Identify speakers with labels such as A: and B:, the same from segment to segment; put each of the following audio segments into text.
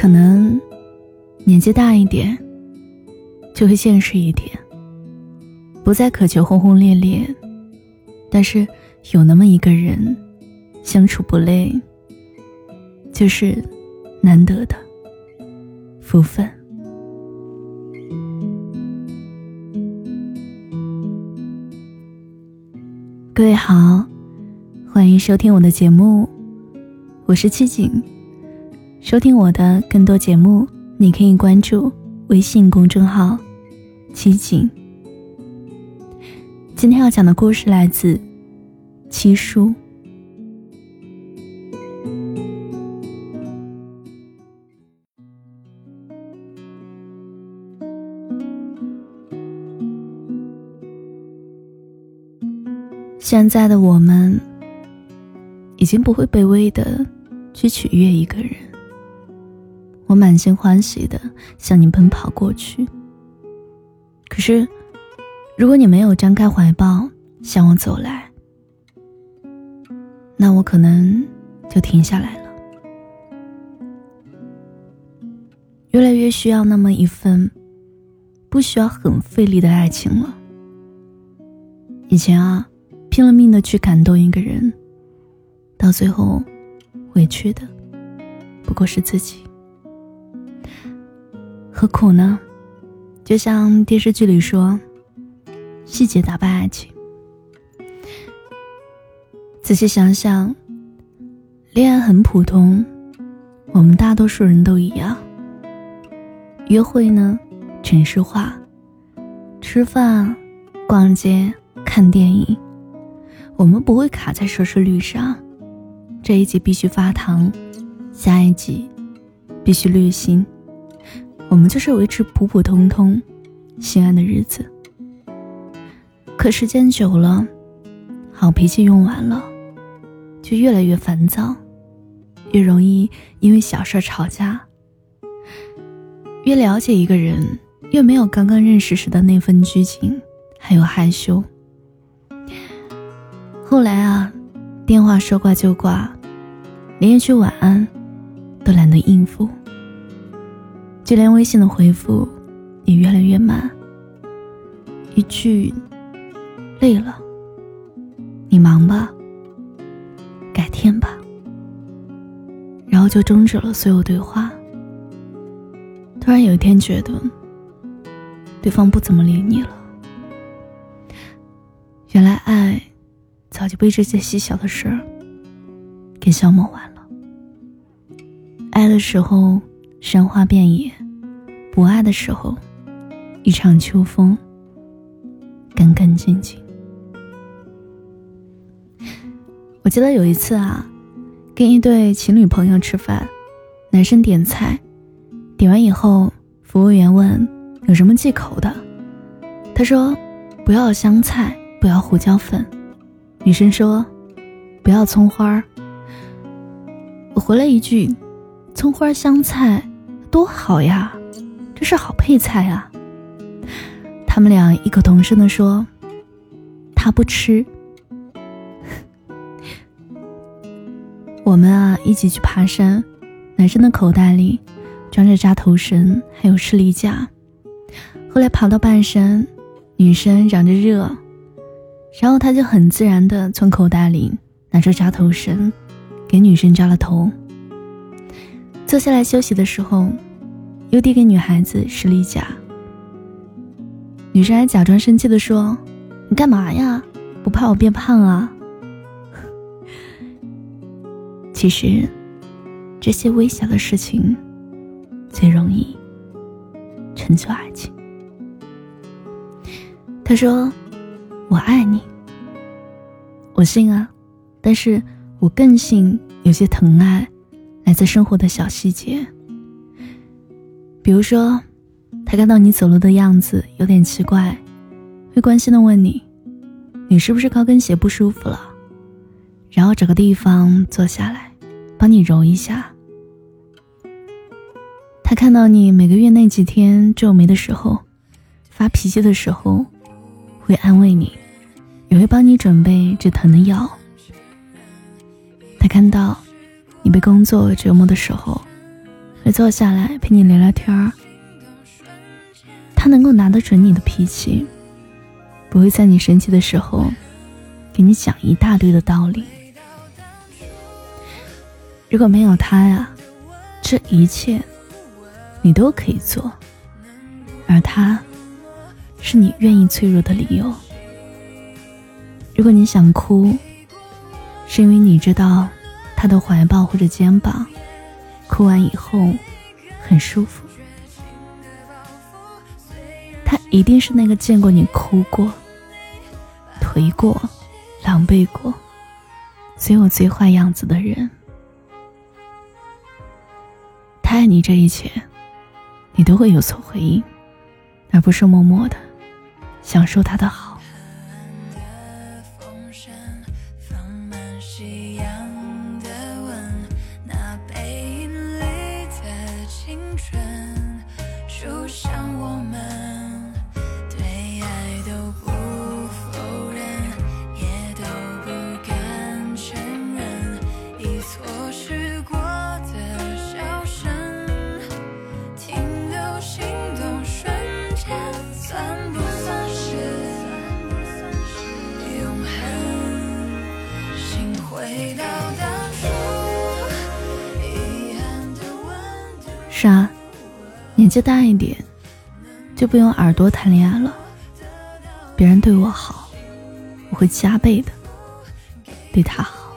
A: 可能年纪大一点，就会现实一点，不再渴求轰轰烈烈，但是有那么一个人，相处不累，就是难得的福分。各位好，欢迎收听我的节目，我是七景。收听我的更多节目，你可以关注微信公众号“七景”。今天要讲的故事来自七叔。现在的我们，已经不会卑微的去取悦一个人。我满心欢喜的向你奔跑过去。可是，如果你没有张开怀抱向我走来，那我可能就停下来了。越来越需要那么一份不需要很费力的爱情了。以前啊。拼了命的去感动一个人，到最后，委屈的不过是自己。何苦呢？就像电视剧里说，细节打败爱情。仔细想想，恋爱很普通，我们大多数人都一样。约会呢，城市化，吃饭、逛街、看电影。我们不会卡在收视率上，这一集必须发糖，下一集必须略心。我们就是维持普普通通、心安的日子。可时间久了，好脾气用完了，就越来越烦躁，越容易因为小事吵架。越了解一个人，越没有刚刚认识时的那份拘谨，还有害羞。后来啊，电话说挂就挂，连一句晚安都懒得应付，就连微信的回复也越来越慢。一句“累了，你忙吧，改天吧”，然后就终止了所有对话。突然有一天觉得，对方不怎么理你了。原来爱。早就被这些细小的事儿给消磨完了。爱的时候山花遍野，不爱的时候一场秋风干干净净。我记得有一次啊，跟一对情侣朋友吃饭，男生点菜，点完以后，服务员问有什么忌口的，他说不要香菜，不要胡椒粉。女生说：“不要葱花儿。”我回了一句：“葱花香菜多好呀，这是好配菜啊。”他们俩异口同声的说：“他不吃。”我们啊一起去爬山，男生的口袋里装着扎头绳还有士力架。后来爬到半山，女生嚷着热。然后他就很自然的从口袋里拿出扎头绳，给女生扎了头。坐下来休息的时候，又递给女孩子士力架。女生还假装生气的说：“你干嘛呀？不怕我变胖啊？”其实，这些微小的事情，最容易成就爱情。他说。我爱你，我信啊，但是我更信有些疼爱来自生活的小细节。比如说，他看到你走路的样子有点奇怪，会关心的问你：“你是不是高跟鞋不舒服了？”然后找个地方坐下来，帮你揉一下。他看到你每个月那几天皱眉的时候，发脾气的时候。会安慰你，也会帮你准备止疼的药。他看到你被工作折磨的时候，会坐下来陪你聊聊天儿。他能够拿得准你的脾气，不会在你生气的时候给你讲一大堆的道理。如果没有他呀，这一切你都可以做，而他是你愿意脆弱的理由。如果你想哭，是因为你知道他的怀抱或者肩膀，哭完以后很舒服。他一定是那个见过你哭过、颓过、狼狈过、最有最坏样子的人。他爱你这一切，你都会有所回应，而不是默默的享受他的好。是年纪大一点，就不用耳朵谈恋爱了。别人对我好，我会加倍的对他好。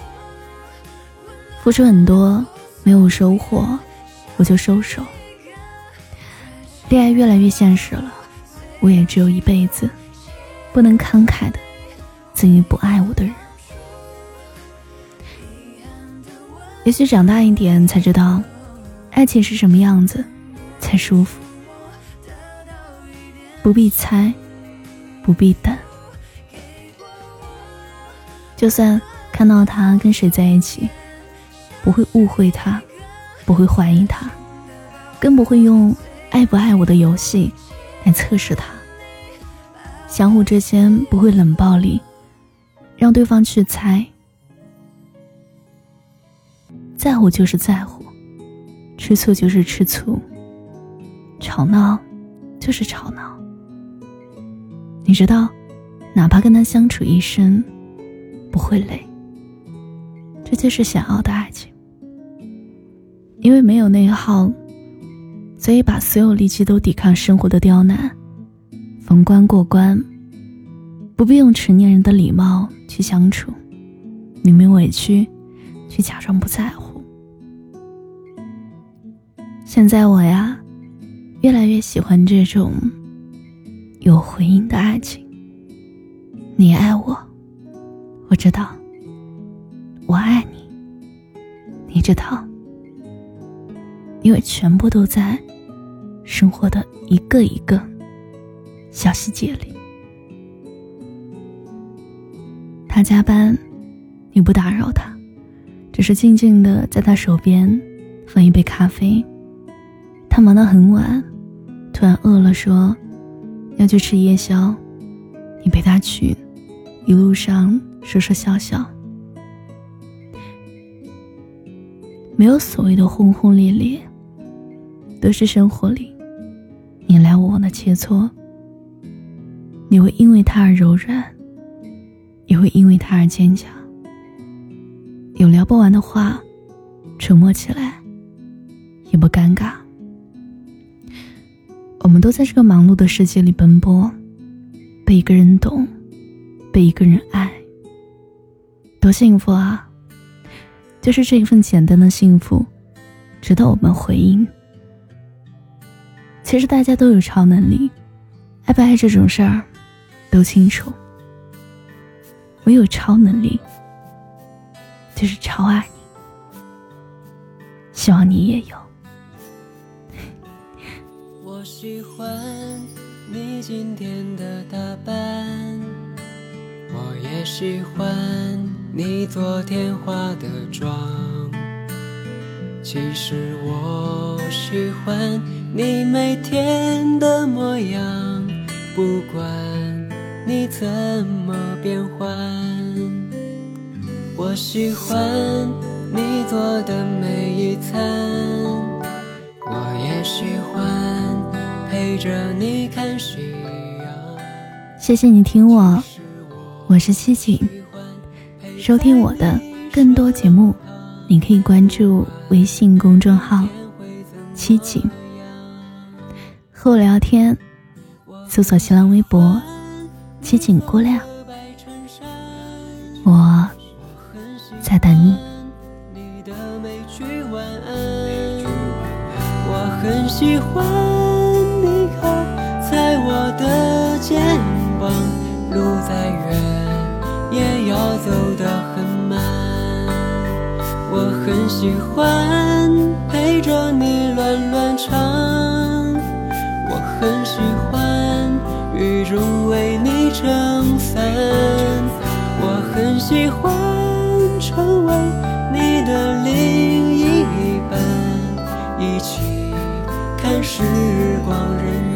A: 付出很多没有收获，我就收手。恋爱越来越现实了，我也只有一辈子，不能慷慨的赠予不爱我的人。也许长大一点才知道。爱情是什么样子才舒服？不必猜，不必等。就算看到他跟谁在一起，不会误会他，不会怀疑他，更不会用爱不爱我的游戏来测试他。相互之间不会冷暴力，让对方去猜。在乎就是在乎。吃醋就是吃醋，吵闹就是吵闹。你知道，哪怕跟他相处一生，不会累。这就是想要的爱情。因为没有内耗，所以把所有力气都抵抗生活的刁难，逢关过关。不必用成年人的礼貌去相处，明明委屈，却假装不在乎。现在我呀，越来越喜欢这种有回应的爱情。你爱我，我知道；我爱你，你知道。因为全部都在生活的一个一个小细节里。他加班，你不打扰他，只是静静的在他手边放一杯咖啡。他忙到很晚，突然饿了，说要去吃夜宵，你陪他去，一路上说说笑笑，没有所谓的轰轰烈烈，都是生活里你来我往的切磋。你会因为他而柔软，也会因为他而坚强。有聊不完的话，沉默起来也不尴尬。我们都在这个忙碌的世界里奔波，被一个人懂，被一个人爱，多幸福啊！就是这一份简单的幸福，值得我们回应。其实大家都有超能力，爱不爱这种事儿，都清楚。我有超能力，就是超爱你，希望你也有。
B: 喜欢你今天的打扮，我也喜欢你昨天化的妆。其实我喜欢你每天的模样，不管你怎么变换。我喜欢你做的每一餐。陪着你看夕阳。
A: 谢谢你听我，我是七景。收听我的更多节目，你可以关注微信公众号“七景”，和我聊天，搜索新浪微博“七景姑娘”，我在等你。
B: 我很喜欢在我的肩膀，路再远也要走得很慢。我很喜欢陪着你乱乱唱，我很喜欢雨中为你撑伞，我很喜欢成为你的另一半，一起。看时光荏苒。